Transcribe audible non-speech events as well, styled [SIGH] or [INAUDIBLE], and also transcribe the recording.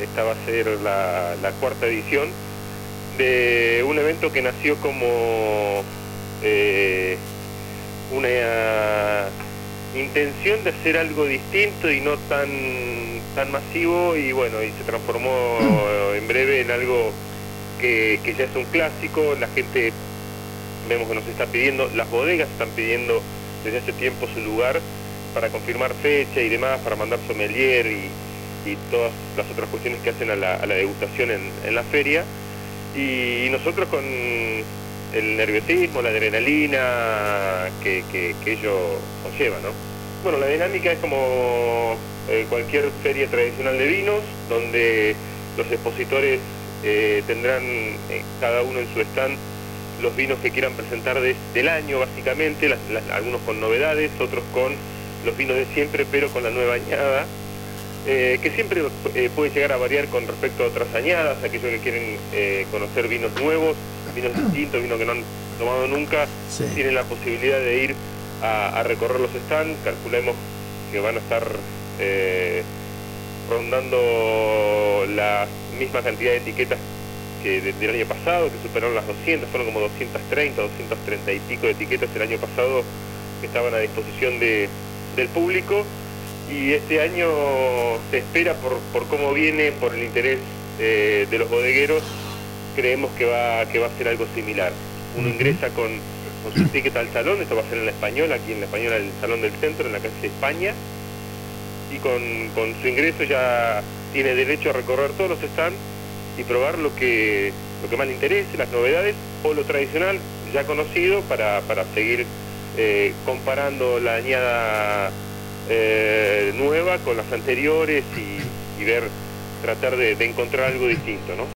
esta va a ser la, cuarta edición de un evento que nació como eh, una intención de hacer algo distinto y no tan, tan masivo y bueno, y se transformó [CLEARS THROAT] en breve en algo que, que ya es un clásico, la gente vemos que nos está pidiendo, las bodegas están pidiendo desde hace tiempo su lugar para confirmar fecha y demás, para mandar sommelier y, todas las otras cuestiones que hacen a la, degustación en, la feria. Y, nosotros con el nerviosismo, la adrenalina que, ello conlleva, ¿no? Bueno, la dinámica es como eh, cualquier feria tradicional de vinos, donde los expositores eh, tendrán eh, cada uno en su stand los vinos que quieran presentar del año, básicamente, algunos con novedades, otros con los vinos de siempre, pero con la nueva añada, eh, que siempre eh, puede llegar a variar con respecto a otras añadas, aquellos que quieren eh, conocer vinos nuevos, vinos distintos, vinos que no han tomado nunca, tienen la posibilidad de ir a, recorrer los stands, calculemos que van a estar rondando la misma cantidad de etiquetas que del año pasado, que superaron las 200, fueron como 230, 230 y pico de etiquetas el año pasado que estaban a disposición de, del público y este año se espera por, por cómo viene, por el interés eh, de los bodegueros, creemos que va, que va a ser algo similar. Uno ingresa con, con su ticket al salón, esto va a ser en la española, aquí en la española el Salón del Centro, en la calle España, y con, con su ingreso ya tiene derecho a recorrer todos los stands y probar lo que, lo que más le interese, las novedades o lo tradicional ya conocido para, para seguir eh, comparando la añada eh, nueva con las anteriores y, ver, tratar de, de encontrar algo distinto, ¿no?